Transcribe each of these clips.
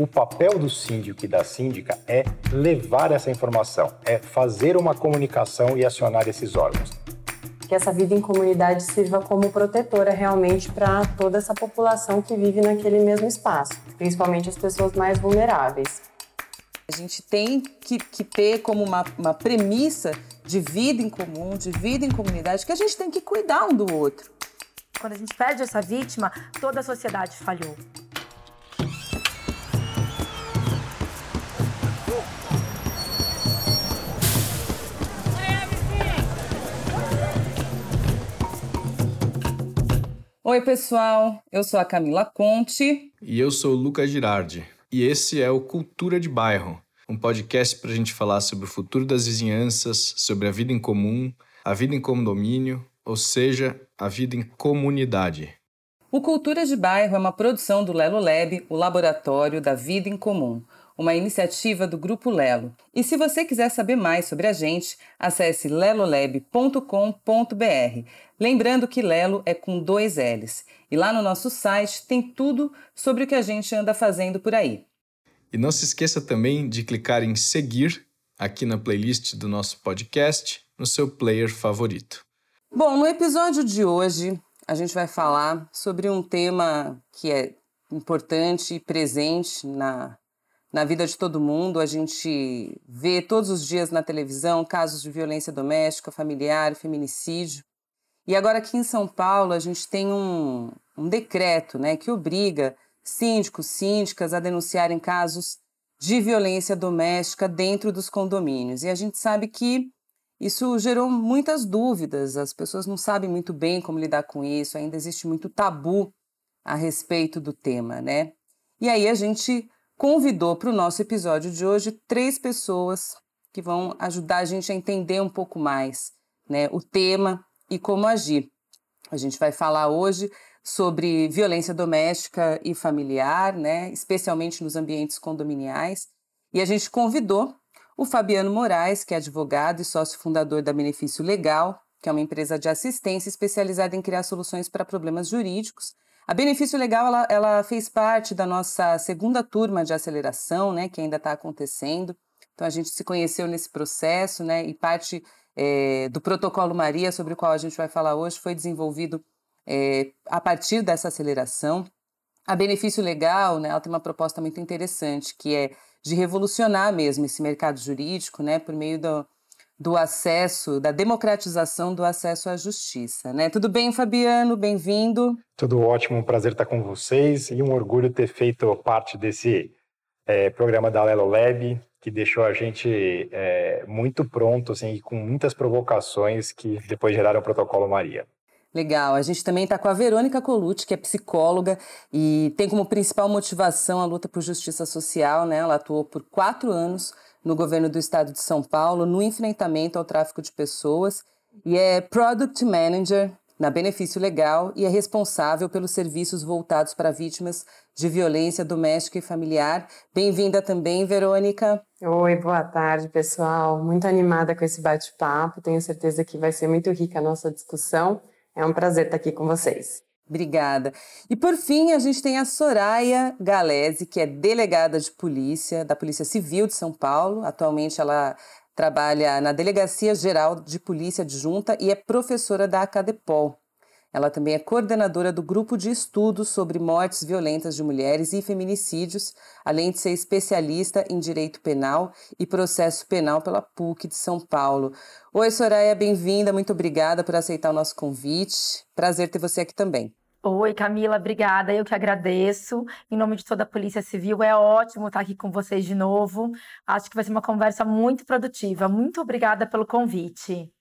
O papel do síndico e da síndica é levar essa informação, é fazer uma comunicação e acionar esses órgãos. Que essa vida em comunidade sirva como protetora realmente para toda essa população que vive naquele mesmo espaço, principalmente as pessoas mais vulneráveis. A gente tem que, que ter como uma, uma premissa de vida em comum, de vida em comunidade, que a gente tem que cuidar um do outro. Quando a gente perde essa vítima, toda a sociedade falhou. Oi, pessoal. Eu sou a Camila Conte. E eu sou o Lucas Girardi. E esse é o Cultura de Bairro, um podcast para a gente falar sobre o futuro das vizinhanças, sobre a vida em comum, a vida em condomínio, ou seja, a vida em comunidade. O Cultura de Bairro é uma produção do Lelo Lab, o Laboratório da Vida em Comum uma iniciativa do Grupo Lelo. E se você quiser saber mais sobre a gente, acesse lelolab.com.br. Lembrando que Lelo é com dois L's. E lá no nosso site tem tudo sobre o que a gente anda fazendo por aí. E não se esqueça também de clicar em seguir aqui na playlist do nosso podcast, no seu player favorito. Bom, no episódio de hoje, a gente vai falar sobre um tema que é importante e presente na na vida de todo mundo. A gente vê todos os dias na televisão casos de violência doméstica, familiar, feminicídio. E agora aqui em São Paulo a gente tem um, um decreto né, que obriga síndicos, síndicas a denunciarem casos de violência doméstica dentro dos condomínios. E a gente sabe que isso gerou muitas dúvidas, as pessoas não sabem muito bem como lidar com isso, ainda existe muito tabu a respeito do tema, né? E aí a gente convidou para o nosso episódio de hoje três pessoas que vão ajudar a gente a entender um pouco mais né, o tema e como agir. A gente vai falar hoje sobre violência doméstica e familiar, né, especialmente nos ambientes condominiais. E a gente convidou o Fabiano Moraes, que é advogado e sócio fundador da Benefício Legal, que é uma empresa de assistência especializada em criar soluções para problemas jurídicos a Benefício Legal ela, ela fez parte da nossa segunda turma de aceleração, né, que ainda está acontecendo. Então a gente se conheceu nesse processo, né, e parte é, do protocolo Maria, sobre o qual a gente vai falar hoje, foi desenvolvido é, a partir dessa aceleração. A Benefício Legal, né, ela tem uma proposta muito interessante, que é de revolucionar mesmo esse mercado jurídico, né, por meio do, do acesso, da democratização do acesso à justiça, né? Tudo bem, Fabiano? Bem-vindo. Tudo ótimo, um prazer estar com vocês e um orgulho ter feito parte desse é, programa da Lelo Lab, que deixou a gente é, muito pronto, assim, com muitas provocações que depois geraram o protocolo Maria. Legal. A gente também está com a Verônica Colucci, que é psicóloga e tem como principal motivação a luta por justiça social, né? Ela atuou por quatro anos no governo do estado de São Paulo no enfrentamento ao tráfico de pessoas e é Product Manager na Benefício Legal e é responsável pelos serviços voltados para vítimas de violência doméstica e familiar. Bem-vinda também, Verônica. Oi, boa tarde, pessoal. Muito animada com esse bate-papo. Tenho certeza que vai ser muito rica a nossa discussão. É um prazer estar aqui com vocês. Obrigada. E por fim, a gente tem a Soraya Galese, que é delegada de polícia da Polícia Civil de São Paulo. Atualmente ela trabalha na Delegacia Geral de Polícia Adjunta e é professora da Acadepol. Ela também é coordenadora do grupo de estudos sobre mortes violentas de mulheres e feminicídios, além de ser especialista em direito penal e processo penal pela PUC de São Paulo. Oi, Soraya, bem-vinda, muito obrigada por aceitar o nosso convite. Prazer ter você aqui também. Oi, Camila, obrigada. Eu que agradeço. Em nome de toda a Polícia Civil, é ótimo estar aqui com vocês de novo. Acho que vai ser uma conversa muito produtiva. Muito obrigada pelo convite.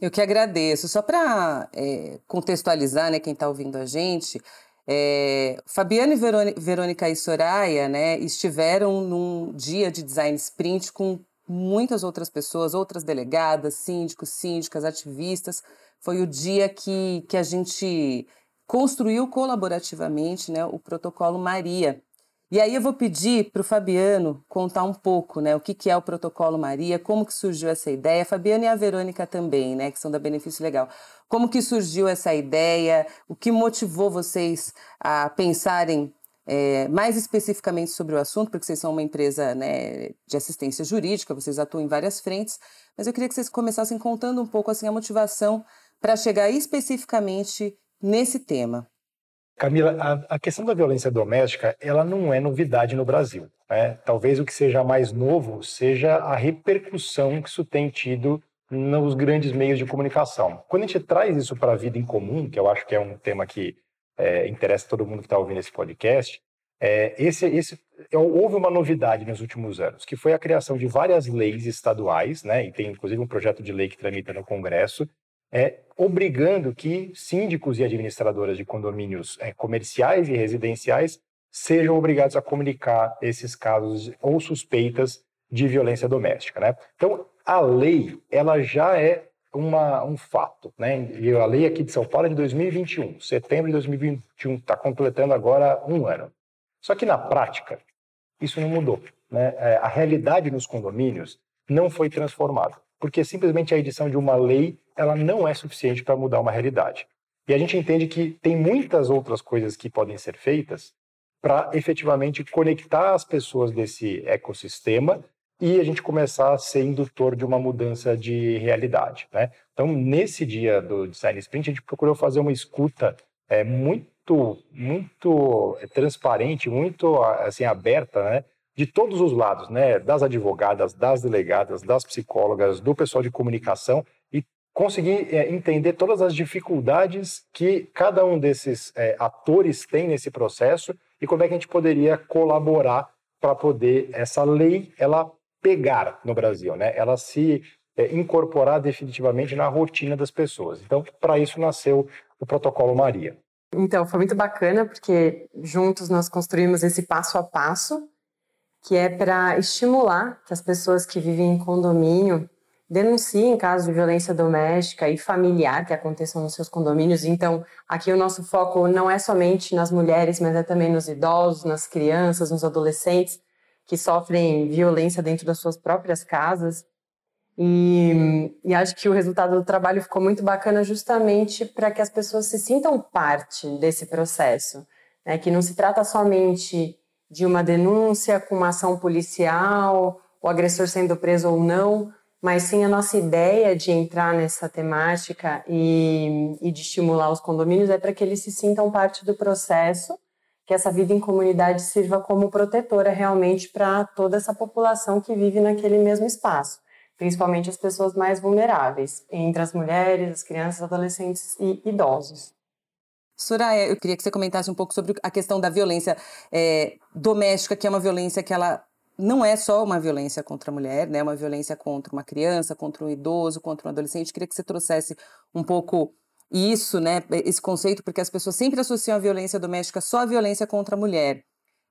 Eu que agradeço. Só para é, contextualizar, né, quem está ouvindo a gente, é, Fabiana e Verônica e Soraya, né, estiveram num dia de design sprint com muitas outras pessoas, outras delegadas, síndicos, síndicas, ativistas. Foi o dia que, que a gente construiu colaborativamente né, o protocolo Maria. E aí eu vou pedir para o Fabiano contar um pouco né, o que, que é o protocolo Maria, como que surgiu essa ideia, Fabiano e a Verônica também, né, que são da Benefício Legal. Como que surgiu essa ideia, o que motivou vocês a pensarem é, mais especificamente sobre o assunto, porque vocês são uma empresa né, de assistência jurídica, vocês atuam em várias frentes, mas eu queria que vocês começassem contando um pouco assim a motivação para chegar especificamente nesse tema. Camila, a, a, questão da violência doméstica, ela não é novidade no Brasil. Né? Talvez o que seja mais novo seja a repercussão que isso tem tido nos grandes meios de comunicação. Quando a gente traz isso para a vida em comum, que eu acho que é um tema que é, interessa todo mundo que está ouvindo esse podcast, é, esse, esse, é, houve uma novidade nos últimos anos, que foi a criação de várias leis estaduais, né, e tem inclusive um projeto de lei que tramita no Congresso, é, obrigando que síndicos e administradoras de condomínios é, comerciais e residenciais sejam obrigados a comunicar esses casos ou suspeitas de violência doméstica. Né? Então, a lei ela já é uma, um fato. Né? E a lei aqui de São Paulo é de 2021, setembro de 2021, está completando agora um ano. Só que na prática, isso não mudou. Né? É, a realidade nos condomínios não foi transformada, porque simplesmente a edição de uma lei ela não é suficiente para mudar uma realidade. E a gente entende que tem muitas outras coisas que podem ser feitas para efetivamente conectar as pessoas desse ecossistema e a gente começar a ser indutor de uma mudança de realidade. Né? Então, nesse dia do Design Sprint, a gente procurou fazer uma escuta é, muito, muito é, transparente, muito assim aberta, né? De todos os lados, né? das advogadas, das delegadas, das psicólogas, do pessoal de comunicação conseguir é, entender todas as dificuldades que cada um desses é, atores tem nesse processo e como é que a gente poderia colaborar para poder essa lei ela pegar no Brasil, né? Ela se é, incorporar definitivamente na rotina das pessoas. Então, para isso nasceu o Protocolo Maria. Então, foi muito bacana porque juntos nós construímos esse passo a passo que é para estimular que as pessoas que vivem em condomínio denunciem casos de violência doméstica e familiar que aconteçam nos seus condomínios. Então, aqui o nosso foco não é somente nas mulheres, mas é também nos idosos, nas crianças, nos adolescentes que sofrem violência dentro das suas próprias casas. E, e acho que o resultado do trabalho ficou muito bacana justamente para que as pessoas se sintam parte desse processo, né? que não se trata somente de uma denúncia com uma ação policial, o agressor sendo preso ou não, mas sim a nossa ideia de entrar nessa temática e, e de estimular os condomínios é para que eles se sintam parte do processo, que essa vida em comunidade sirva como protetora realmente para toda essa população que vive naquele mesmo espaço, principalmente as pessoas mais vulneráveis, entre as mulheres, as crianças, adolescentes e idosos. Soraya, eu queria que você comentasse um pouco sobre a questão da violência é, doméstica, que é uma violência que ela não é só uma violência contra a mulher, né? É uma violência contra uma criança, contra um idoso, contra um adolescente. Queria que você trouxesse um pouco isso, né? Esse conceito, porque as pessoas sempre associam a violência doméstica só à violência contra a mulher.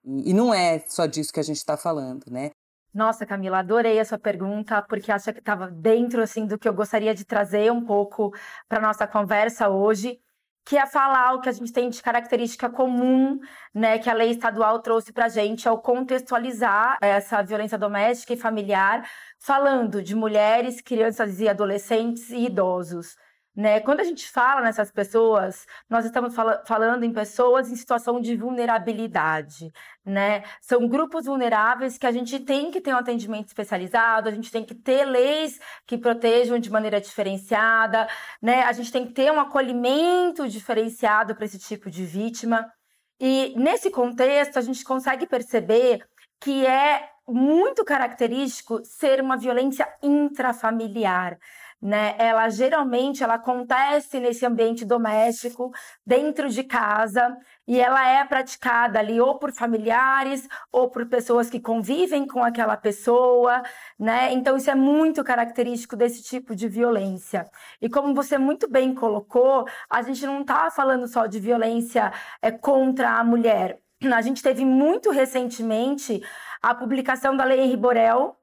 E não é só disso que a gente está falando, né? Nossa, Camila, adorei a sua pergunta, porque acho que estava dentro assim do que eu gostaria de trazer um pouco para nossa conversa hoje que é falar o que a gente tem de característica comum, né, que a lei estadual trouxe para a gente, ao contextualizar essa violência doméstica e familiar, falando de mulheres, crianças e adolescentes e idosos. Né? Quando a gente fala nessas pessoas, nós estamos fal falando em pessoas em situação de vulnerabilidade. Né? São grupos vulneráveis que a gente tem que ter um atendimento especializado, a gente tem que ter leis que protejam de maneira diferenciada, né? a gente tem que ter um acolhimento diferenciado para esse tipo de vítima. E nesse contexto, a gente consegue perceber que é muito característico ser uma violência intrafamiliar né? Ela geralmente ela acontece nesse ambiente doméstico, dentro de casa, e ela é praticada ali ou por familiares ou por pessoas que convivem com aquela pessoa, né? Então isso é muito característico desse tipo de violência. E como você muito bem colocou, a gente não está falando só de violência é, contra a mulher. A gente teve muito recentemente a publicação da Lei Henri Borel,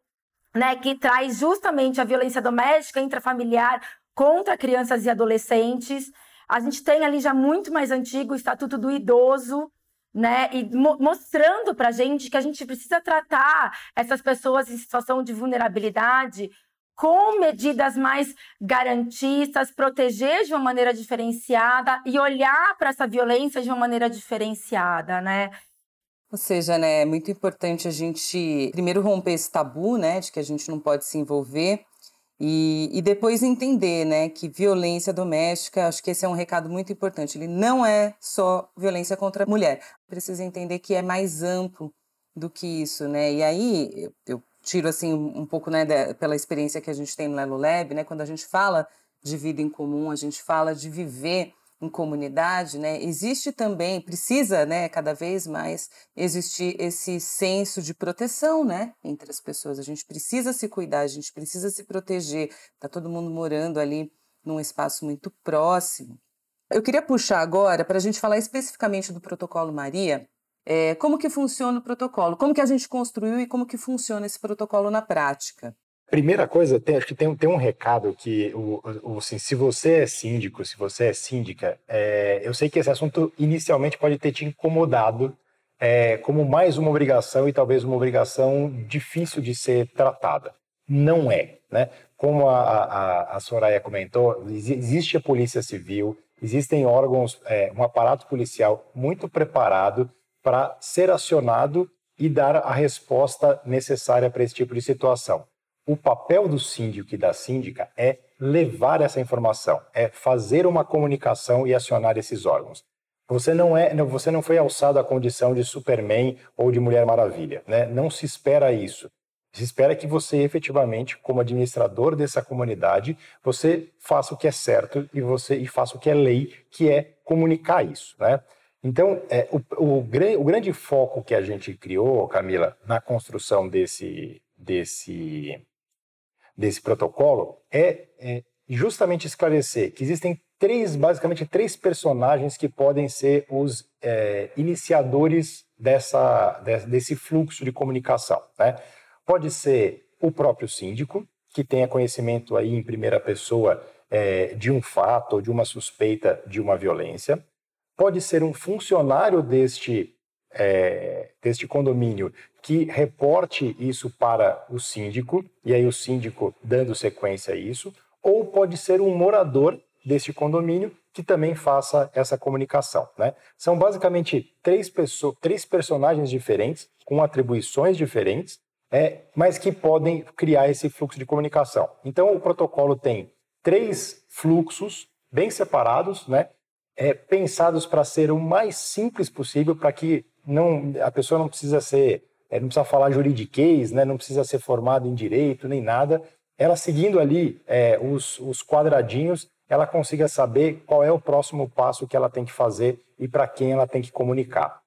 né, que traz justamente a violência doméstica intrafamiliar contra crianças e adolescentes. A gente tem ali já muito mais antigo o Estatuto do Idoso, né, e mo mostrando para a gente que a gente precisa tratar essas pessoas em situação de vulnerabilidade com medidas mais garantistas, proteger de uma maneira diferenciada e olhar para essa violência de uma maneira diferenciada, né? Ou seja, né, é muito importante a gente primeiro romper esse tabu, né, de que a gente não pode se envolver e, e depois entender, né, que violência doméstica, acho que esse é um recado muito importante. Ele não é só violência contra a mulher. Precisa entender que é mais amplo do que isso, né? E aí eu tiro assim um pouco, né, da, pela experiência que a gente tem no Lelo Lab, né, quando a gente fala de vida em comum, a gente fala de viver em comunidade, né, existe também, precisa, né, cada vez mais existir esse senso de proteção, né, entre as pessoas. A gente precisa se cuidar, a gente precisa se proteger. Tá todo mundo morando ali num espaço muito próximo. Eu queria puxar agora para a gente falar especificamente do protocolo Maria. É, como que funciona o protocolo? Como que a gente construiu e como que funciona esse protocolo na prática? Primeira coisa, tem, acho que tem, tem um recado que, o, o, assim, se você é síndico, se você é síndica, é, eu sei que esse assunto inicialmente pode ter te incomodado é, como mais uma obrigação e talvez uma obrigação difícil de ser tratada. Não é, né? Como a, a, a Soraya comentou, existe a Polícia Civil, existem órgãos, é, um aparato policial muito preparado para ser acionado e dar a resposta necessária para esse tipo de situação. O papel do síndico e da síndica é levar essa informação, é fazer uma comunicação e acionar esses órgãos. Você não é, você não foi alçado à condição de Superman ou de Mulher Maravilha, né? Não se espera isso. Se espera que você efetivamente, como administrador dessa comunidade, você faça o que é certo e você e faça o que é lei, que é comunicar isso, né? Então, é, o, o, o, grande foco que a gente criou, Camila, na construção desse, desse desse protocolo é, é justamente esclarecer que existem três, basicamente três personagens que podem ser os é, iniciadores dessa, desse fluxo de comunicação. Né? Pode ser o próprio síndico, que tenha conhecimento aí em primeira pessoa é, de um fato ou de uma suspeita de uma violência. Pode ser um funcionário deste é, deste condomínio que reporte isso para o síndico, e aí o síndico dando sequência a isso, ou pode ser um morador deste condomínio que também faça essa comunicação. Né? São basicamente três, pessoas, três personagens diferentes, com atribuições diferentes, é, mas que podem criar esse fluxo de comunicação. Então, o protocolo tem três fluxos bem separados, né, é, pensados para ser o mais simples possível, para que não, a pessoa não precisa ser, não precisa falar juridiquês, né, não precisa ser formado em direito nem nada. Ela seguindo ali é, os, os quadradinhos, ela consiga saber qual é o próximo passo que ela tem que fazer e para quem ela tem que comunicar.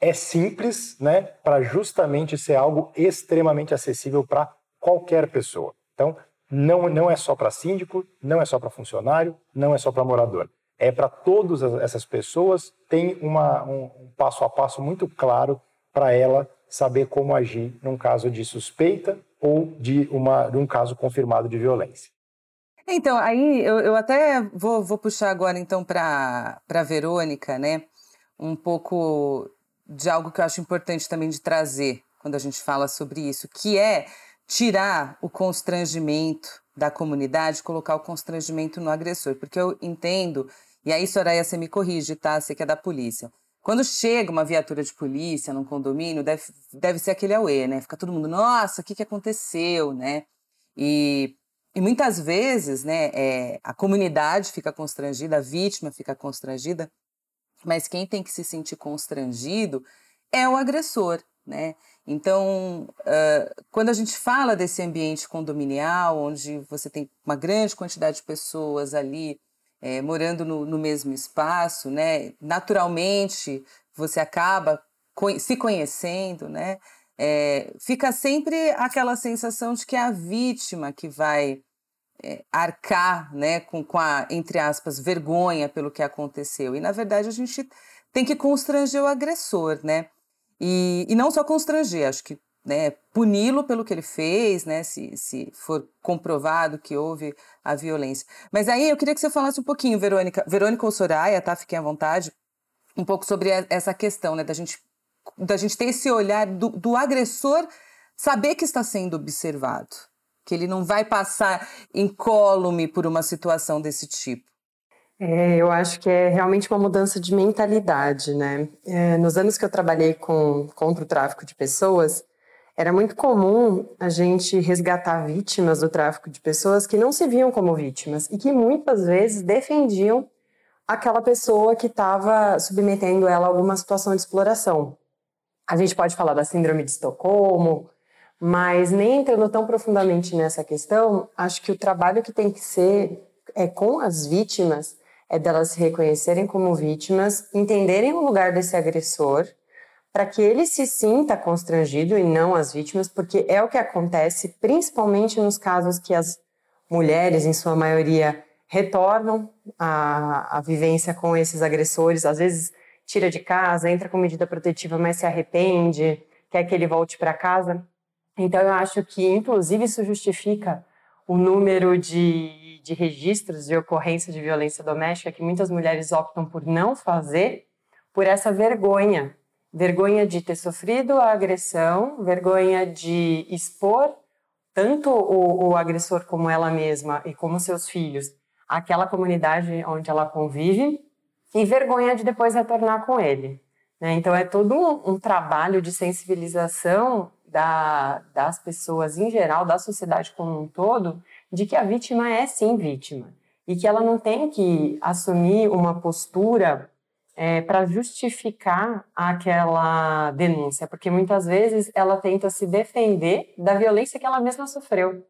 É simples, né, para justamente ser algo extremamente acessível para qualquer pessoa. Então, não, não é só para síndico, não é só para funcionário, não é só para morador é para todas essas pessoas, tem uma, um, um passo a passo muito claro para ela saber como agir num caso de suspeita ou de, uma, de um caso confirmado de violência. Então, aí eu, eu até vou, vou puxar agora então para a Verônica, né? Um pouco de algo que eu acho importante também de trazer quando a gente fala sobre isso, que é tirar o constrangimento da comunidade, colocar o constrangimento no agressor, porque eu entendo e aí, Soraya, você me corrige, tá? Você que é da polícia. Quando chega uma viatura de polícia num condomínio, deve, deve ser aquele auê, né? Fica todo mundo, nossa, o que, que aconteceu, né? E, e muitas vezes, né, é, a comunidade fica constrangida, a vítima fica constrangida, mas quem tem que se sentir constrangido é o agressor, né? Então, uh, quando a gente fala desse ambiente condominial, onde você tem uma grande quantidade de pessoas ali é, morando no, no, mesmo espaço, né? Naturalmente você acaba se conhecendo, né? É, fica sempre aquela sensação de que é a vítima que vai é, arcar, né, com, com a entre aspas vergonha pelo que aconteceu. E na verdade a gente tem que constranger o agressor, né? E, e não só constranger, acho que né, puni-lo pelo que ele fez, né, se, se for comprovado que houve a violência. Mas aí eu queria que você falasse um pouquinho, Verônica, Verônica ou Soraya, tá? Fiquem à vontade, um pouco sobre essa questão, né, da gente, da gente ter esse olhar do, do agressor saber que está sendo observado, que ele não vai passar incólume por uma situação desse tipo. É, eu acho que é realmente uma mudança de mentalidade, né? É, nos anos que eu trabalhei com, contra o tráfico de pessoas, era muito comum a gente resgatar vítimas do tráfico de pessoas que não se viam como vítimas e que muitas vezes defendiam aquela pessoa que estava submetendo ela a alguma situação de exploração. A gente pode falar da síndrome de Estocolmo, mas nem entrando tão profundamente nessa questão, acho que o trabalho que tem que ser é com as vítimas é delas se reconhecerem como vítimas, entenderem o lugar desse agressor, para que ele se sinta constrangido e não as vítimas, porque é o que acontece principalmente nos casos que as mulheres, em sua maioria, retornam à, à vivência com esses agressores, às vezes tira de casa, entra com medida protetiva, mas se arrepende, quer que ele volte para casa. Então, eu acho que, inclusive, isso justifica o número de, de registros de ocorrência de violência doméstica que muitas mulheres optam por não fazer, por essa vergonha. Vergonha de ter sofrido a agressão, vergonha de expor tanto o, o agressor como ela mesma e como seus filhos àquela comunidade onde ela convive, e vergonha de depois retornar com ele. Né? Então, é todo um, um trabalho de sensibilização da, das pessoas em geral, da sociedade como um todo, de que a vítima é sim vítima e que ela não tem que assumir uma postura é, para justificar aquela denúncia, porque muitas vezes ela tenta se defender da violência que ela mesma sofreu.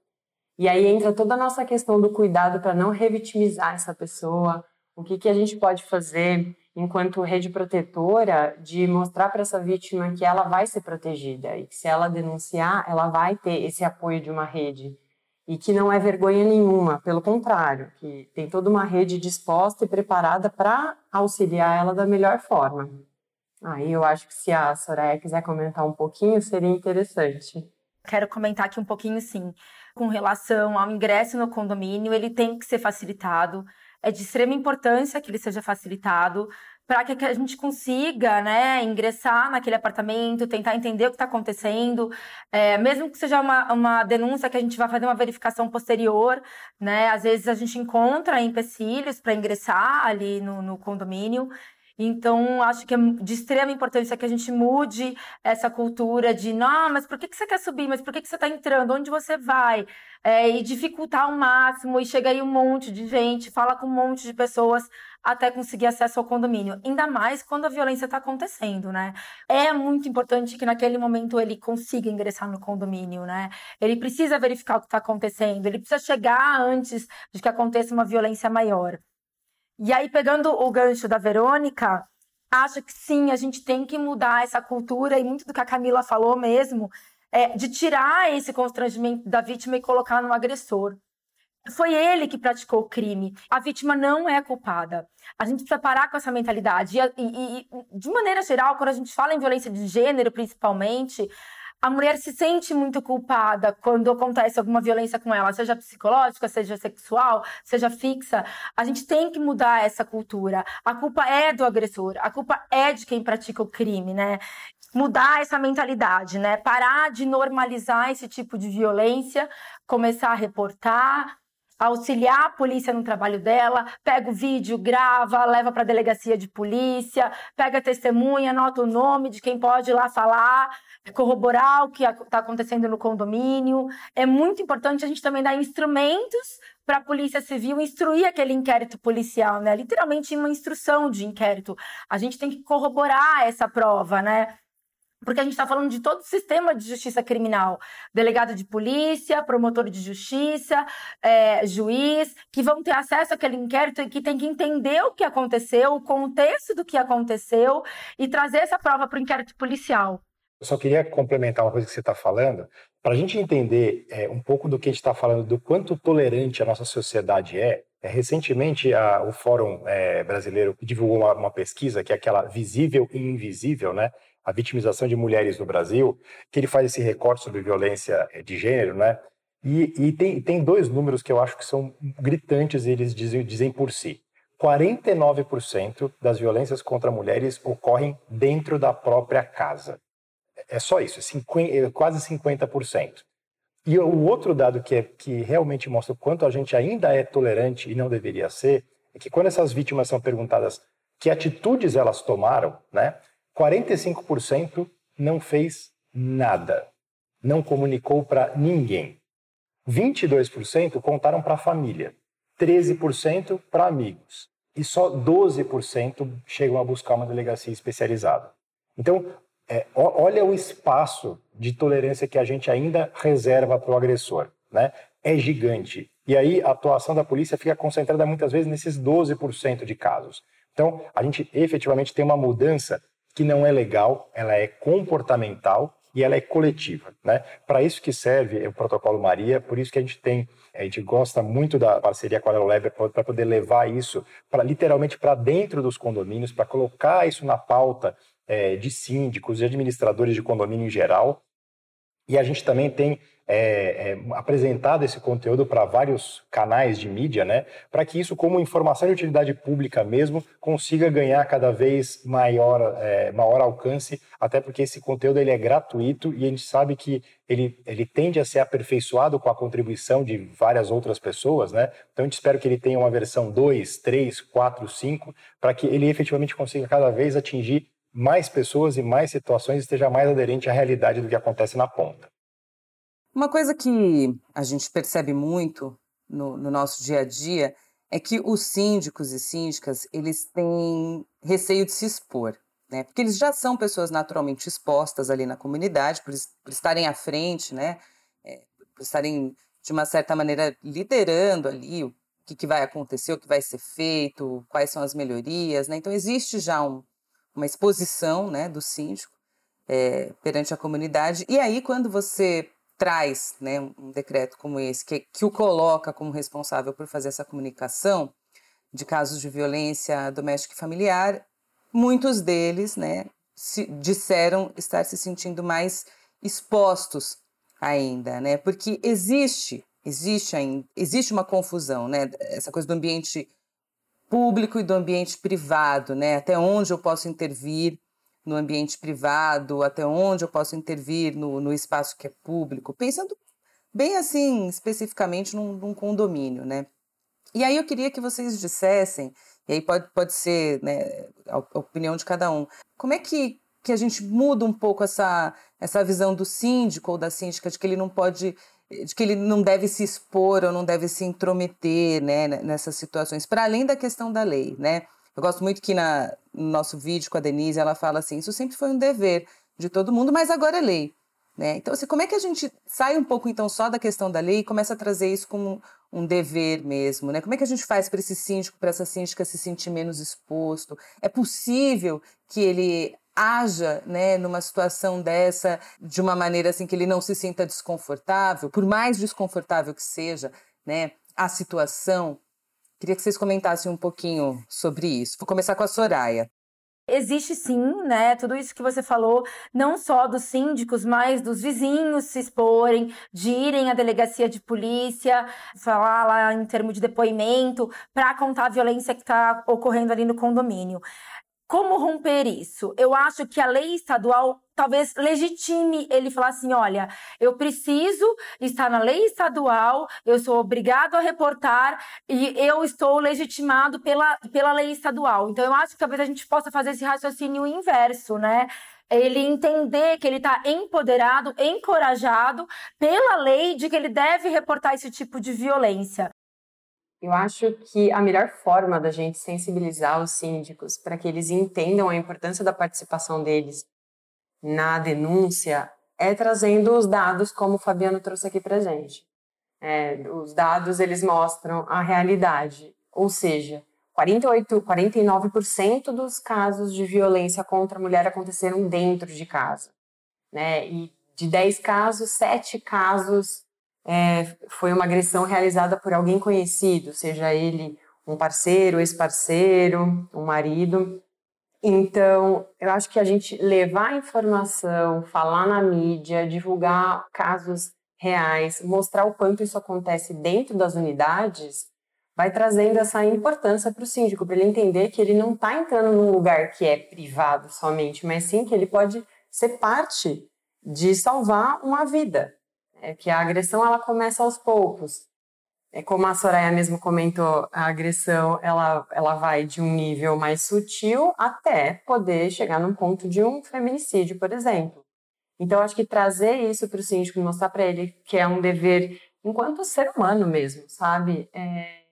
E aí entra toda a nossa questão do cuidado para não revitimizar essa pessoa, o que, que a gente pode fazer enquanto rede protetora, de mostrar para essa vítima que ela vai ser protegida e que se ela denunciar, ela vai ter esse apoio de uma rede e que não é vergonha nenhuma, pelo contrário, que tem toda uma rede disposta e preparada para auxiliar ela da melhor forma. Aí eu acho que se a Soraya quiser comentar um pouquinho, seria interessante. Quero comentar aqui um pouquinho, sim, com relação ao ingresso no condomínio, ele tem que ser facilitado é de extrema importância que ele seja facilitado para que a gente consiga né, ingressar naquele apartamento, tentar entender o que está acontecendo, é, mesmo que seja uma, uma denúncia que a gente vai fazer uma verificação posterior, né, às vezes a gente encontra empecilhos para ingressar ali no, no condomínio, então, acho que é de extrema importância que a gente mude essa cultura de, não, mas por que, que você quer subir? Mas por que, que você está entrando? Onde você vai? É, e dificultar ao máximo, e chega aí um monte de gente, fala com um monte de pessoas até conseguir acesso ao condomínio. Ainda mais quando a violência está acontecendo, né? É muito importante que naquele momento ele consiga ingressar no condomínio, né? Ele precisa verificar o que está acontecendo, ele precisa chegar antes de que aconteça uma violência maior. E aí, pegando o gancho da Verônica, acho que sim, a gente tem que mudar essa cultura, e muito do que a Camila falou mesmo, é de tirar esse constrangimento da vítima e colocar no agressor. Foi ele que praticou o crime. A vítima não é culpada. A gente precisa parar com essa mentalidade. E, e, e, de maneira geral, quando a gente fala em violência de gênero, principalmente, a mulher se sente muito culpada quando acontece alguma violência com ela, seja psicológica, seja sexual, seja fixa. A gente tem que mudar essa cultura. A culpa é do agressor, a culpa é de quem pratica o crime, né? Mudar essa mentalidade, né? Parar de normalizar esse tipo de violência, começar a reportar, auxiliar a polícia no trabalho dela, pega o vídeo, grava, leva para a delegacia de polícia, pega a testemunha, anota o nome de quem pode ir lá falar, corroborar o que está acontecendo no condomínio. É muito importante a gente também dar instrumentos para a Polícia Civil instruir aquele inquérito policial, né? Literalmente uma instrução de inquérito. A gente tem que corroborar essa prova, né? Porque a gente está falando de todo o sistema de justiça criminal, delegado de polícia, promotor de justiça, é, juiz, que vão ter acesso àquele inquérito e que tem que entender o que aconteceu, o contexto do que aconteceu e trazer essa prova para o inquérito policial. Eu só queria complementar uma coisa que você está falando, para a gente entender é, um pouco do que a gente está falando, do quanto tolerante a nossa sociedade é. é recentemente, a, o Fórum é, Brasileiro divulgou uma, uma pesquisa que é aquela visível e invisível, né? A vitimização de mulheres no Brasil, que ele faz esse recorte sobre violência eh, de gênero, né? E, e tem, tem dois números que eu acho que são gritantes e eles dizem, dizem por si. 49% das violências contra mulheres ocorrem dentro da própria casa. É só isso, é 50, é quase 50%. E o outro dado que, é, que realmente mostra o quanto a gente ainda é tolerante e não deveria ser é que quando essas vítimas são perguntadas que atitudes elas tomaram, né, 45% não fez nada, não comunicou para ninguém. 22% contaram para a família, 13% para amigos e só 12% chegam a buscar uma delegacia especializada. Então, é, olha o espaço de tolerância que a gente ainda reserva para o agressor. Né? É gigante. E aí a atuação da polícia fica concentrada muitas vezes nesses 12% de casos. Então, a gente efetivamente tem uma mudança que não é legal, ela é comportamental e ela é coletiva, né? Para isso que serve o protocolo Maria, por isso que a gente tem, a gente gosta muito da parceria com a Lab para poder levar isso para literalmente para dentro dos condomínios, para colocar isso na pauta é, de síndicos, de administradores de condomínio em geral. E a gente também tem é, é, apresentado esse conteúdo para vários canais de mídia, né, para que isso, como informação de utilidade pública mesmo, consiga ganhar cada vez maior, é, maior alcance, até porque esse conteúdo ele é gratuito e a gente sabe que ele, ele tende a ser aperfeiçoado com a contribuição de várias outras pessoas, né? Então a gente espera que ele tenha uma versão 2, 3, 4, 5, para que ele efetivamente consiga cada vez atingir mais pessoas e mais situações esteja mais aderente à realidade do que acontece na ponta. Uma coisa que a gente percebe muito no, no nosso dia a dia é que os síndicos e síndicas eles têm receio de se expor, né? Porque eles já são pessoas naturalmente expostas ali na comunidade, por, por estarem à frente, né? É, por estarem de uma certa maneira liderando ali o que, que, vai acontecer, o que vai ser feito, quais são as melhorias, né? Então existe já um, uma exposição, né, do síndico é, perante a comunidade. E aí quando você traz né, um decreto como esse, que, que o coloca como responsável por fazer essa comunicação de casos de violência doméstica e familiar, muitos deles né, se, disseram estar se sentindo mais expostos ainda, né? Porque existe, existe ainda, existe uma confusão, né? Essa coisa do ambiente público e do ambiente privado, né? Até onde eu posso intervir no ambiente privado, até onde eu posso intervir no, no espaço que é público, pensando bem assim, especificamente num, num, condomínio, né? E aí eu queria que vocês dissessem, e aí pode, pode ser né, a opinião de cada um, como é que, que a gente muda um pouco essa, essa visão do síndico ou da síndica de que ele não pode de que ele não deve se expor ou não deve se intrometer né, nessas situações, para além da questão da lei, né? Eu gosto muito que na, no nosso vídeo com a Denise ela fala assim: isso sempre foi um dever de todo mundo, mas agora é lei. Né? Então, assim, como é que a gente sai um pouco então só da questão da lei e começa a trazer isso como um dever mesmo? Né? Como é que a gente faz para esse síndico, para essa síndica se sentir menos exposto? É possível que ele haja né, numa situação dessa de uma maneira assim que ele não se sinta desconfortável, por mais desconfortável que seja né, a situação, Queria que vocês comentassem um pouquinho sobre isso. Vou começar com a Soraya. Existe sim, né? Tudo isso que você falou, não só dos síndicos, mas dos vizinhos se exporem, de irem à delegacia de polícia, falar lá em termos de depoimento, para contar a violência que está ocorrendo ali no condomínio. Como romper isso? Eu acho que a lei estadual talvez legitime ele falar assim: olha, eu preciso estar na lei estadual, eu sou obrigado a reportar e eu estou legitimado pela, pela lei estadual. Então, eu acho que talvez a gente possa fazer esse raciocínio inverso, né? Ele entender que ele está empoderado, encorajado pela lei de que ele deve reportar esse tipo de violência. Eu acho que a melhor forma da gente sensibilizar os síndicos para que eles entendam a importância da participação deles na denúncia é trazendo os dados, como o Fabiano trouxe aqui para gente. É, os dados eles mostram a realidade, ou seja, 48, 49% dos casos de violência contra a mulher aconteceram dentro de casa, né? E de 10 casos, 7 casos é, foi uma agressão realizada por alguém conhecido, seja ele um parceiro, ex-parceiro, um marido. Então, eu acho que a gente levar informação, falar na mídia, divulgar casos reais, mostrar o quanto isso acontece dentro das unidades, vai trazendo essa importância para o síndico, para ele entender que ele não está entrando num lugar que é privado somente, mas sim que ele pode ser parte de salvar uma vida é que a agressão ela começa aos poucos. É como a Soraya mesmo comentou, a agressão ela, ela vai de um nível mais sutil até poder chegar num ponto de um feminicídio, por exemplo. Então, acho que trazer isso para o síndico mostrar para ele que é um dever enquanto ser humano mesmo, sabe? É...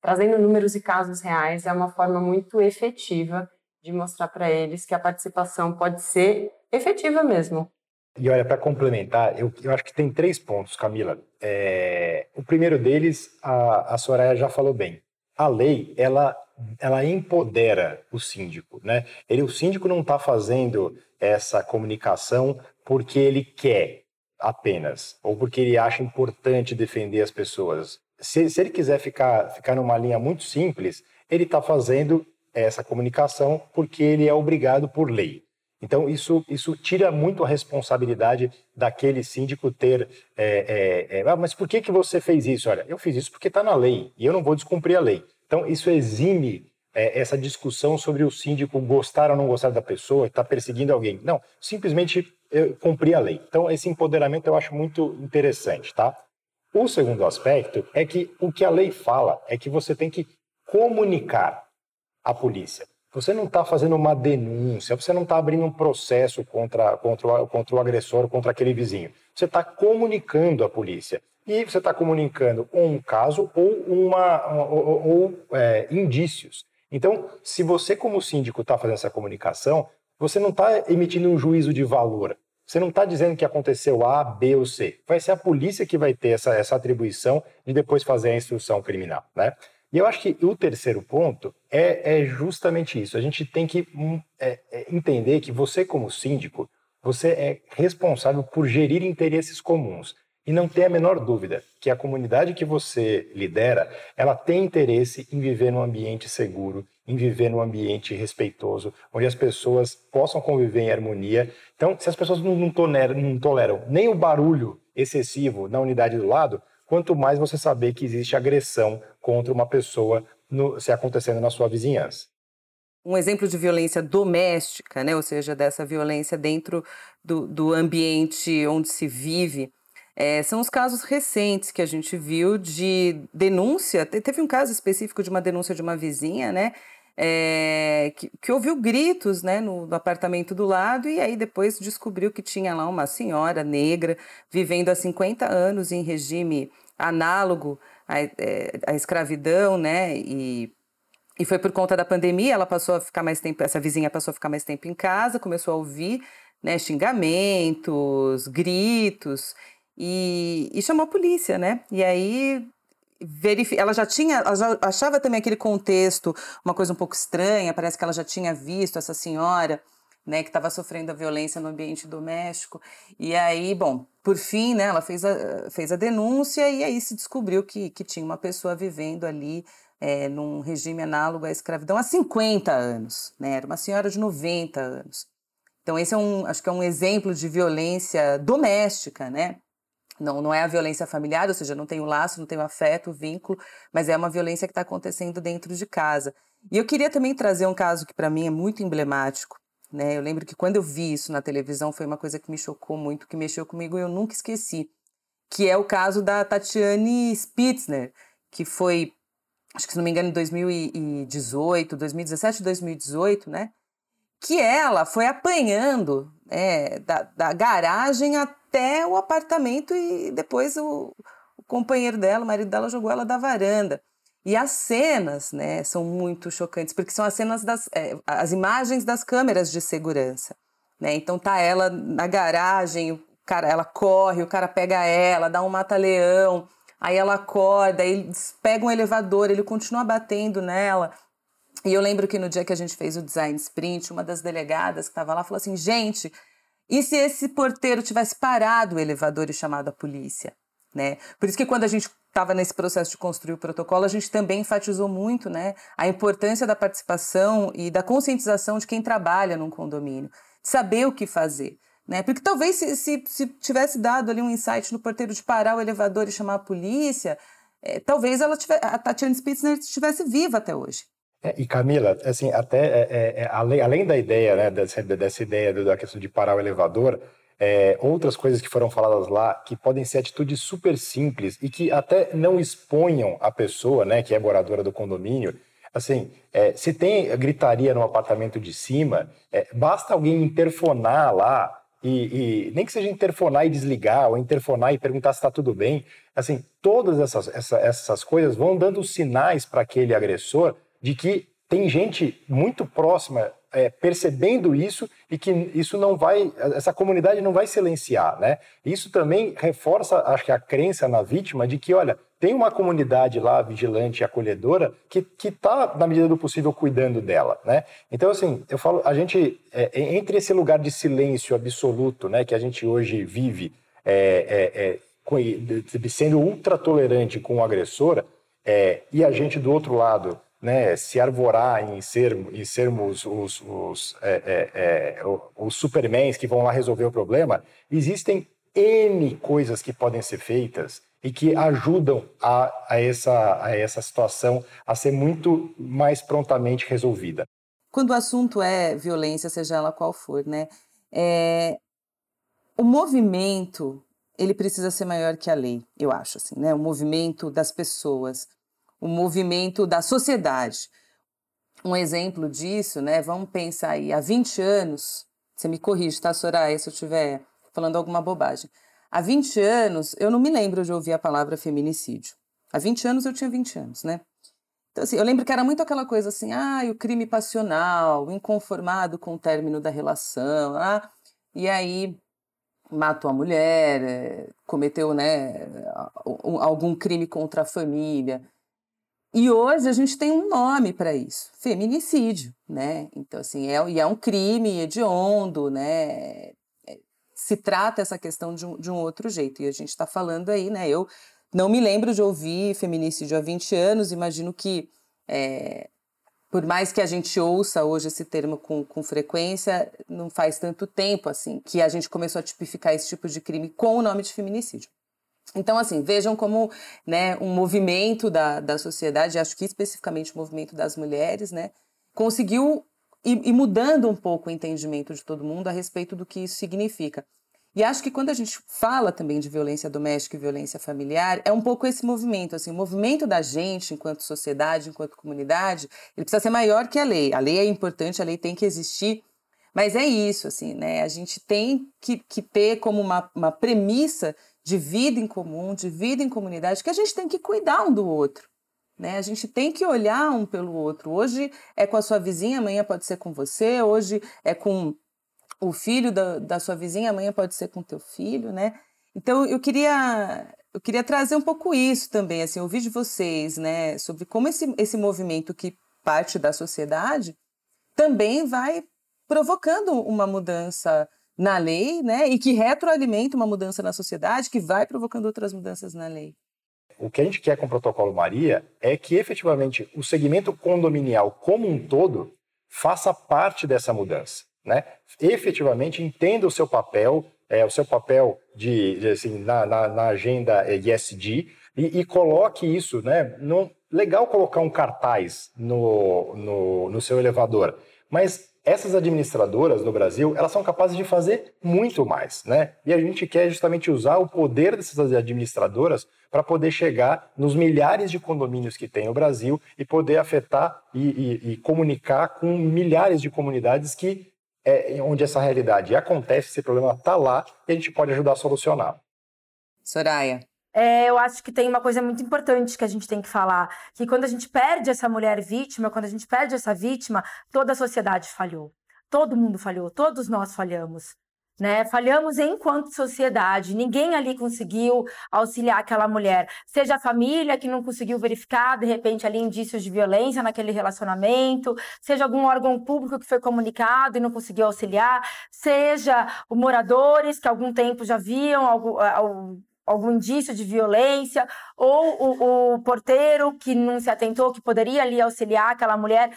Trazendo números e casos reais é uma forma muito efetiva de mostrar para eles que a participação pode ser efetiva mesmo. E olha, para complementar, eu, eu, acho que tem três pontos, Camila. É, o primeiro deles, a, a Soraya já falou bem. A lei, ela, ela empodera o síndico, né? Ele, o síndico não está fazendo essa comunicação porque ele quer apenas, ou porque ele acha importante defender as pessoas. Se, se ele quiser ficar, ficar numa linha muito simples, ele está fazendo essa comunicação porque ele é obrigado por lei. Então, isso, isso tira muito a responsabilidade daquele síndico ter. É, é, é, ah, mas por que, que você fez isso? Olha, eu fiz isso porque está na lei e eu não vou descumprir a lei. Então, isso exime é, essa discussão sobre o síndico gostar ou não gostar da pessoa, está perseguindo alguém. Não, simplesmente cumprir a lei. Então, esse empoderamento eu acho muito interessante, tá? O segundo aspecto é que o que a lei fala é que você tem que comunicar à polícia. Você não está fazendo uma denúncia, você não está abrindo um processo contra, contra, o, contra o agressor, contra aquele vizinho. Você está comunicando à polícia. E você está comunicando um caso ou, uma, ou, ou é, indícios. Então, se você, como síndico, está fazendo essa comunicação, você não está emitindo um juízo de valor. Você não está dizendo que aconteceu A, B ou C. Vai ser a polícia que vai ter essa, essa atribuição de depois fazer a instrução criminal. Né? E eu acho que o terceiro ponto é, é justamente isso. A gente tem que hum, é, é, entender que você, como síndico, você é responsável por gerir interesses comuns. E não tem a menor dúvida que a comunidade que você lidera, ela tem interesse em viver num ambiente seguro, em viver num ambiente respeitoso, onde as pessoas possam conviver em harmonia. Então, se as pessoas não, não, toleram, não toleram nem o barulho excessivo na unidade do lado, quanto mais você saber que existe agressão contra uma pessoa no, se acontecendo na sua vizinhança. Um exemplo de violência doméstica, né? ou seja, dessa violência dentro do, do ambiente onde se vive, é, são os casos recentes que a gente viu de denúncia. Teve um caso específico de uma denúncia de uma vizinha, né? É, que, que, ouviu gritos né, no, no, apartamento do lado e aí depois descobriu que tinha lá uma senhora negra vivendo há 50 anos em regime análogo à, é, à escravidão, né? E, e foi por conta da pandemia, ela passou a ficar mais tempo, essa vizinha passou a ficar mais tempo em casa, começou a ouvir né, xingamentos, gritos, e, e chamou a polícia, né? E aí ela já tinha, ela já achava também aquele contexto uma coisa um pouco estranha, parece que ela já tinha visto essa senhora, né, que estava sofrendo a violência no ambiente doméstico. E aí, bom, por fim, né, ela fez a, fez a denúncia e aí se descobriu que, que tinha uma pessoa vivendo ali é, num regime análogo à escravidão há 50 anos, né, era uma senhora de 90 anos. Então esse é um, acho que é um exemplo de violência doméstica, né, não, não é a violência familiar, ou seja, não tem o laço, não tem o afeto, o vínculo, mas é uma violência que está acontecendo dentro de casa. E eu queria também trazer um caso que para mim é muito emblemático. Né? Eu lembro que quando eu vi isso na televisão foi uma coisa que me chocou muito, que mexeu comigo e eu nunca esqueci. Que é o caso da Tatiane Spitzner, que foi, acho que se não me engano, em 2018, 2017, 2018, né? Que ela foi apanhando né, da, da garagem até o apartamento e depois o, o companheiro dela, o marido dela, jogou ela da varanda. E as cenas, né, são muito chocantes, porque são as cenas das, é, as imagens das câmeras de segurança, né? Então tá ela na garagem, o cara, ela corre, o cara pega ela, dá um mata-leão, aí ela acorda, aí pegam um elevador, ele continua batendo nela. E eu lembro que no dia que a gente fez o design sprint, uma das delegadas que estava lá falou assim: gente, e se esse porteiro tivesse parado o elevador e chamado a polícia? Né? Por isso que quando a gente estava nesse processo de construir o protocolo, a gente também enfatizou muito né, a importância da participação e da conscientização de quem trabalha num condomínio, saber o que fazer. Né? Porque talvez se, se, se tivesse dado ali um insight no porteiro de parar o elevador e chamar a polícia, é, talvez ela tivesse, a Tatiana Spitzner estivesse viva até hoje. É, e Camila, assim, até é, é, é além, além, da ideia, né, dessa, dessa ideia da questão de parar o elevador, é, outras coisas que foram faladas lá, que podem ser atitudes super simples e que até não exponham a pessoa, né, que é moradora do condomínio. Assim, é, se tem gritaria no apartamento de cima, é, basta alguém interfonar lá e, e, nem que seja interfonar e desligar, ou interfonar e perguntar se está tudo bem. Assim, todas essas, essa, essas coisas vão dando sinais para aquele agressor de que tem gente muito próxima é, percebendo isso e que isso não vai, essa comunidade não vai silenciar, né? Isso também reforça, acho que a crença na vítima de que, olha, tem uma comunidade lá vigilante e acolhedora que que está na medida do possível cuidando dela, né? Então assim, eu falo, a gente é, entre esse lugar de silêncio absoluto, né, que a gente hoje vive, é, é, é sendo ultra tolerante com o agressor, é, e a gente do outro lado né, se arvorar em, ser, em sermos os, os, é, é, é, os supermans que vão lá resolver o problema, existem N coisas que podem ser feitas e que ajudam a, a, essa, a essa situação a ser muito mais prontamente resolvida. Quando o assunto é violência, seja ela qual for, né, é, o movimento ele precisa ser maior que a lei, eu acho assim, né? O movimento das pessoas o movimento da sociedade. Um exemplo disso, né? Vamos pensar aí, há 20 anos, você me corrige, tá, Soraya, se eu estiver falando alguma bobagem. Há 20 anos, eu não me lembro de ouvir a palavra feminicídio. Há 20 anos eu tinha 20 anos, né? Então, assim, eu lembro que era muito aquela coisa assim, ah, o crime passional, inconformado com o término da relação, ah, e aí matou a mulher, eh, cometeu, né, algum crime contra a família. E hoje a gente tem um nome para isso, feminicídio, né? Então, assim, é, e é um crime hediondo, né? É, se trata essa questão de um, de um outro jeito. E a gente está falando aí, né? Eu não me lembro de ouvir feminicídio há 20 anos, imagino que, é, por mais que a gente ouça hoje esse termo com, com frequência, não faz tanto tempo, assim, que a gente começou a tipificar esse tipo de crime com o nome de feminicídio. Então, assim, vejam como né, um movimento da, da sociedade, acho que especificamente o movimento das mulheres, né, conseguiu ir, ir mudando um pouco o entendimento de todo mundo a respeito do que isso significa. E acho que quando a gente fala também de violência doméstica e violência familiar, é um pouco esse movimento, assim, o movimento da gente enquanto sociedade, enquanto comunidade, ele precisa ser maior que a lei. A lei é importante, a lei tem que existir, mas é isso, assim, né? A gente tem que, que ter como uma, uma premissa de vida em comum, de vida em comunidade, que a gente tem que cuidar um do outro. Né? A gente tem que olhar um pelo outro. Hoje é com a sua vizinha, amanhã pode ser com você, hoje é com o filho da, da sua vizinha, amanhã pode ser com o teu filho, né? Então eu queria eu queria trazer um pouco isso também, assim, ouvir de vocês, né, sobre como esse, esse movimento que parte da sociedade também vai provocando uma mudança na lei, né, e que retroalimenta uma mudança na sociedade, que vai provocando outras mudanças na lei. O que a gente quer com o Protocolo Maria é que efetivamente o segmento condominial como um todo faça parte dessa mudança, né? Efetivamente entenda o seu papel, é, o seu papel de, de assim, na, na, na, agenda ESG e, e, coloque isso, né? No, legal colocar um cartaz no, no, no seu elevador, mas essas administradoras no Brasil, elas são capazes de fazer muito mais, né? E a gente quer justamente usar o poder dessas administradoras para poder chegar nos milhares de condomínios que tem no Brasil e poder afetar e, e, e comunicar com milhares de comunidades que é onde essa realidade acontece, esse problema está lá e a gente pode ajudar a solucionar. Soraya. É, eu acho que tem uma coisa muito importante que a gente tem que falar, que quando a gente perde essa mulher vítima, quando a gente perde essa vítima, toda a sociedade falhou. Todo mundo falhou, todos nós falhamos. Né? Falhamos enquanto sociedade. Ninguém ali conseguiu auxiliar aquela mulher. Seja a família que não conseguiu verificar, de repente, ali indícios de violência naquele relacionamento, seja algum órgão público que foi comunicado e não conseguiu auxiliar, seja os moradores que algum tempo já viam algo, algum indício de violência, ou o, o, porteiro que não se atentou, que poderia ali auxiliar aquela mulher.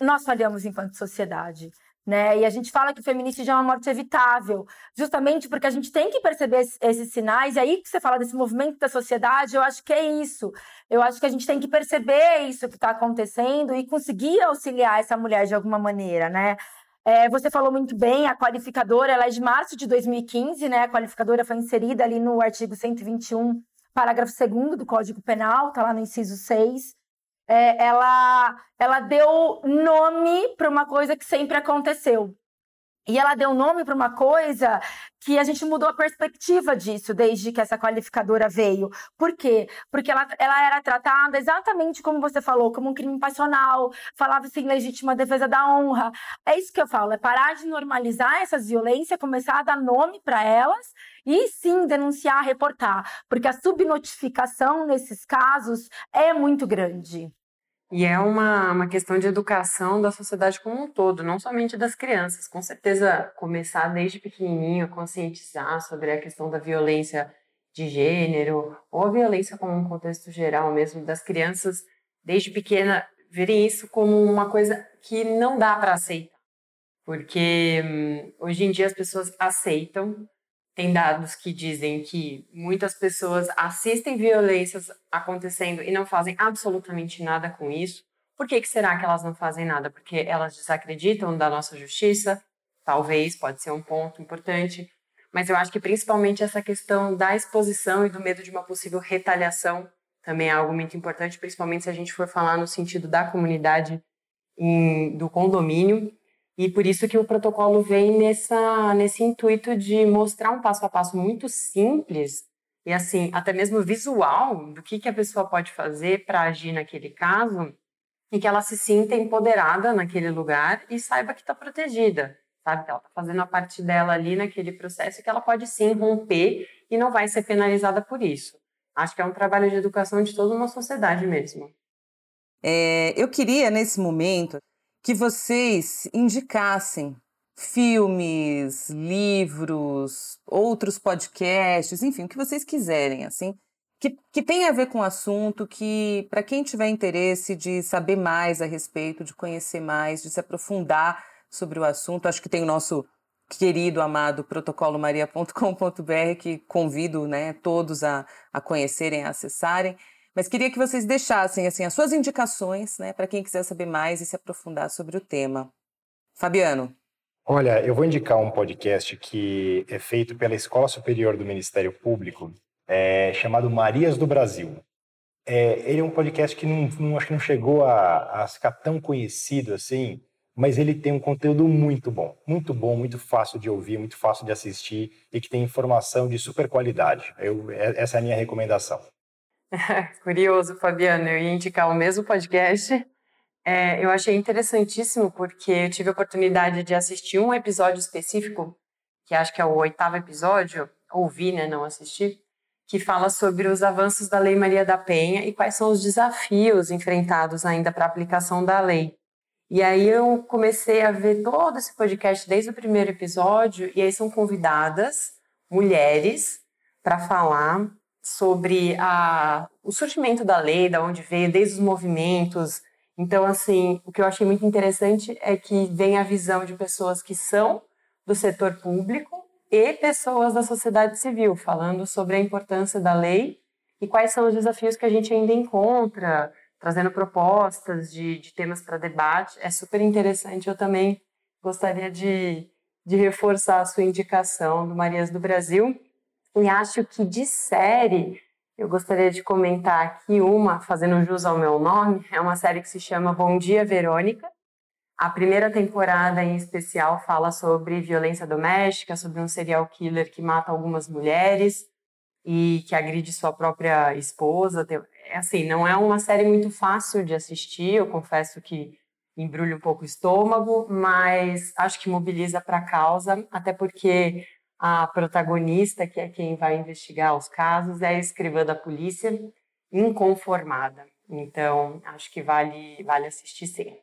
Nós falhamos enquanto sociedade. Né? E a gente fala que o feminicídio é uma morte evitável, justamente porque a gente tem que perceber esses sinais. E aí que você fala desse movimento da sociedade, eu acho que é isso. Eu acho que a gente tem que perceber isso que está acontecendo e conseguir auxiliar essa mulher de alguma maneira, né? É, você falou muito bem, a qualificadora ela é de março de 2015, né? A qualificadora foi inserida ali no artigo 121, parágrafo 2 do Código Penal, está lá no inciso 6. É, ela, ela deu nome para uma coisa que sempre aconteceu, e ela deu nome para uma coisa que a gente mudou a perspectiva disso desde que essa qualificadora veio. Por quê? Porque ela, ela era tratada exatamente como você falou, como um crime passional, falava-se em legítima defesa da honra. É isso que eu falo, é parar de normalizar essas violências, começar a dar nome para elas e sim denunciar, reportar, porque a subnotificação nesses casos é muito grande. E é uma, uma questão de educação da sociedade como um todo, não somente das crianças. Com certeza, começar desde pequenininho a conscientizar sobre a questão da violência de gênero, ou a violência como um contexto geral mesmo, das crianças, desde pequena, verem isso como uma coisa que não dá para aceitar. Porque hum, hoje em dia as pessoas aceitam tem dados que dizem que muitas pessoas assistem violências acontecendo e não fazem absolutamente nada com isso. Por que, que será que elas não fazem nada? Porque elas desacreditam da nossa justiça? Talvez, pode ser um ponto importante. Mas eu acho que principalmente essa questão da exposição e do medo de uma possível retaliação também é algo muito importante, principalmente se a gente for falar no sentido da comunidade em, do condomínio, e por isso que o protocolo vem nessa, nesse intuito de mostrar um passo a passo muito simples e assim, até mesmo visual do que, que a pessoa pode fazer para agir naquele caso e que ela se sinta empoderada naquele lugar e saiba que está protegida, sabe? Que ela está fazendo a parte dela ali naquele processo e que ela pode sim romper e não vai ser penalizada por isso. Acho que é um trabalho de educação de toda uma sociedade mesmo. É, eu queria, nesse momento, que vocês indicassem filmes, livros, outros podcasts, enfim, o que vocês quiserem, assim, que, que tem a ver com o assunto, que para quem tiver interesse de saber mais a respeito, de conhecer mais, de se aprofundar sobre o assunto, acho que tem o nosso querido, amado protocolomaria.com.br, que convido né, todos a, a conhecerem, a acessarem. Mas queria que vocês deixassem assim as suas indicações, né, para quem quiser saber mais e se aprofundar sobre o tema. Fabiano. Olha, eu vou indicar um podcast que é feito pela Escola Superior do Ministério Público, é, chamado Marias do Brasil. É, ele é um podcast que não, não, acho que não chegou a, a ficar tão conhecido assim, mas ele tem um conteúdo muito bom, muito bom, muito fácil de ouvir, muito fácil de assistir e que tem informação de super qualidade. Eu, é, essa é a minha recomendação. Curioso, Fabiano, eu ia indicar o mesmo podcast. É, eu achei interessantíssimo porque eu tive a oportunidade de assistir um episódio específico, que acho que é o oitavo episódio, ouvi, né, não assisti, que fala sobre os avanços da Lei Maria da Penha e quais são os desafios enfrentados ainda para a aplicação da lei. E aí eu comecei a ver todo esse podcast desde o primeiro episódio, e aí são convidadas mulheres para falar sobre a, o surgimento da lei, da onde veio, desde os movimentos. Então, assim, o que eu achei muito interessante é que vem a visão de pessoas que são do setor público e pessoas da sociedade civil, falando sobre a importância da lei e quais são os desafios que a gente ainda encontra, trazendo propostas de, de temas para debate. É super interessante. Eu também gostaria de, de reforçar a sua indicação do Marias do Brasil e acho que de série, eu gostaria de comentar aqui uma, fazendo jus ao meu nome, é uma série que se chama Bom Dia Verônica. A primeira temporada em especial fala sobre violência doméstica, sobre um serial killer que mata algumas mulheres e que agride sua própria esposa. É assim, não é uma série muito fácil de assistir, eu confesso que embrulha um pouco o estômago, mas acho que mobiliza para a causa, até porque a protagonista, que é quem vai investigar os casos, é a escrivã da polícia, inconformada. Então, acho que vale, vale assistir sim.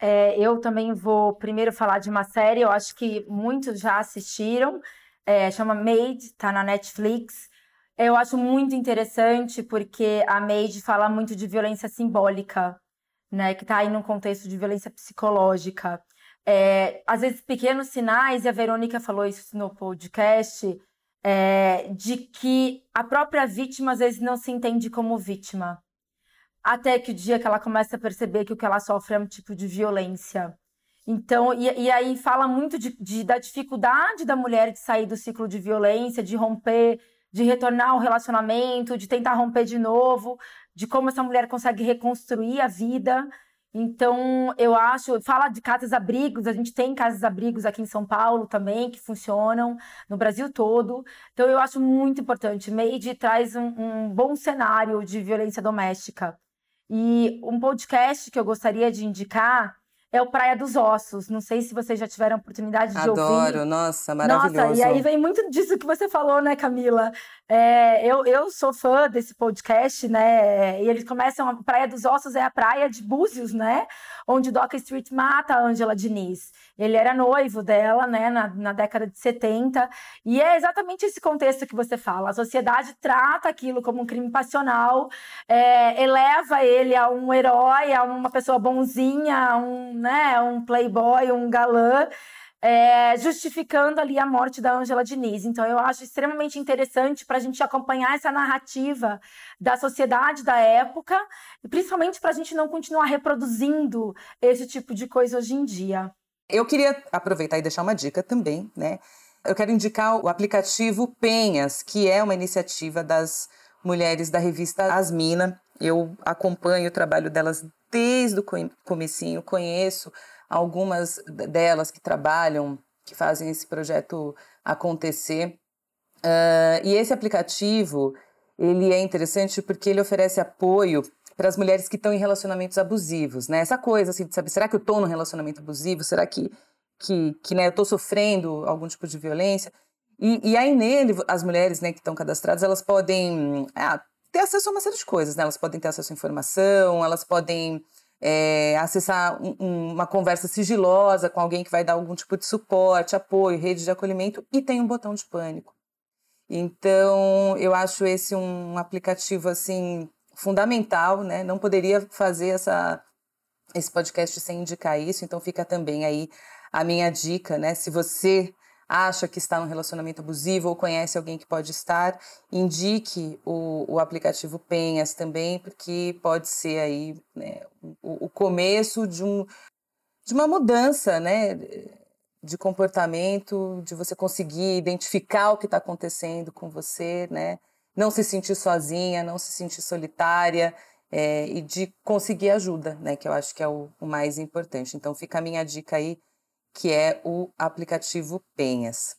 É, eu também vou primeiro falar de uma série, eu acho que muitos já assistiram, é, chama Made, está na Netflix. Eu acho muito interessante porque a Made fala muito de violência simbólica, né, que está aí num contexto de violência psicológica é, às vezes pequenos sinais, e a Verônica falou isso no podcast, é, de que a própria vítima às vezes não se entende como vítima. Até que o dia que ela começa a perceber que o que ela sofre é um tipo de violência. Então, e, e aí fala muito de, de, da dificuldade da mulher de sair do ciclo de violência, de romper, de retornar ao relacionamento, de tentar romper de novo, de como essa mulher consegue reconstruir a vida. Então, eu acho, fala de casas-abrigos, a gente tem casas-abrigos aqui em São Paulo também, que funcionam no Brasil todo. Então, eu acho muito importante. Made traz um, um bom cenário de violência doméstica. E um podcast que eu gostaria de indicar é o Praia dos Ossos. Não sei se vocês já tiveram oportunidade de Adoro, ouvir. Adoro, nossa, maravilhoso. Nossa, e aí vem muito disso que você falou, né, Camila? É, eu, eu sou fã desse podcast, né? E eles começam. A Praia dos Ossos é a praia de Búzios, né? Onde Doc Street mata a Angela Diniz. Ele era noivo dela, né, na, na década de 70. E é exatamente esse contexto que você fala. A sociedade trata aquilo como um crime passional, é, eleva ele a um herói, a uma pessoa bonzinha, a um, né, um playboy, um galã. É, justificando ali a morte da Angela Diniz. Então, eu acho extremamente interessante para a gente acompanhar essa narrativa da sociedade da época, e principalmente para a gente não continuar reproduzindo esse tipo de coisa hoje em dia. Eu queria aproveitar e deixar uma dica também, né? Eu quero indicar o aplicativo Penhas, que é uma iniciativa das mulheres da revista Asmina. Eu acompanho o trabalho delas desde o comecinho, conheço algumas delas que trabalham, que fazem esse projeto acontecer. Uh, e esse aplicativo, ele é interessante porque ele oferece apoio para as mulheres que estão em relacionamentos abusivos, né? Essa coisa assim de saber, será que eu estou num relacionamento abusivo? Será que que, que né, eu estou sofrendo algum tipo de violência? E, e aí nele, as mulheres né, que estão cadastradas, elas podem ah, ter acesso a uma série de coisas, né? Elas podem ter acesso à informação, elas podem é, acessar um, uma conversa sigilosa com alguém que vai dar algum tipo de suporte, apoio, rede de acolhimento e tem um botão de pânico. Então, eu acho esse um aplicativo assim fundamental, né? Não poderia fazer essa, esse podcast sem indicar isso, então fica também aí a minha dica, né? Se você acha que está num relacionamento abusivo ou conhece alguém que pode estar, indique o, o aplicativo Penhas também, porque pode ser aí né, o, o começo de, um, de uma mudança, né? de comportamento, de você conseguir identificar o que está acontecendo com você, né? não se sentir sozinha, não se sentir solitária é, e de conseguir ajuda, né? Que eu acho que é o, o, mais importante. Então fica a minha dica aí, que é o aplicativo Penhas.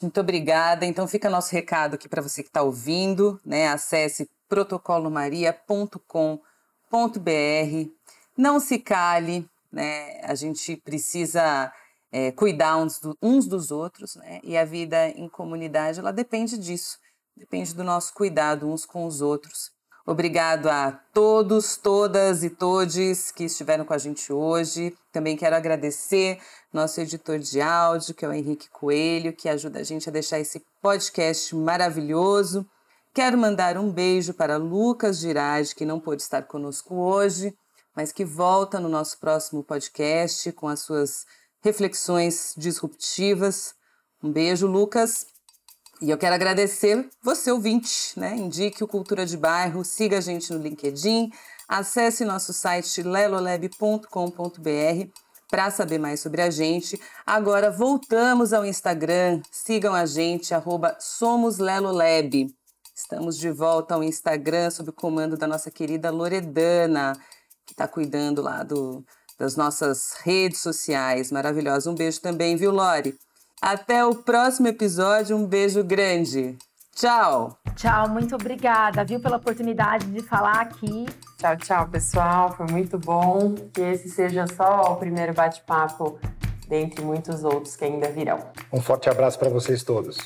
Muito obrigada. Então fica nosso recado aqui para você que está ouvindo, né? Acesse protocolomaria.com.br. Não se cale, né? A gente precisa é, cuidar uns, do, uns dos outros, né? E a vida em comunidade, ela depende disso Depende do nosso cuidado uns com os outros. Obrigado a todos, todas e todes que estiveram com a gente hoje. Também quero agradecer nosso editor de áudio, que é o Henrique Coelho, que ajuda a gente a deixar esse podcast maravilhoso. Quero mandar um beijo para Lucas Girardi, que não pôde estar conosco hoje, mas que volta no nosso próximo podcast com as suas reflexões disruptivas. Um beijo, Lucas. E eu quero agradecer você, ouvinte, né? Indique o Cultura de Bairro, siga a gente no LinkedIn, acesse nosso site lelolab.com.br para saber mais sobre a gente. Agora voltamos ao Instagram, sigam a gente, SomosLelolab. Estamos de volta ao Instagram sob o comando da nossa querida Loredana, que está cuidando lá do, das nossas redes sociais. Maravilhosa. Um beijo também, viu, Lore? Até o próximo episódio. Um beijo grande. Tchau. Tchau, muito obrigada, viu, pela oportunidade de falar aqui. Tchau, tchau, pessoal. Foi muito bom. Que esse seja só o primeiro bate-papo dentre muitos outros que ainda virão. Um forte abraço para vocês todos.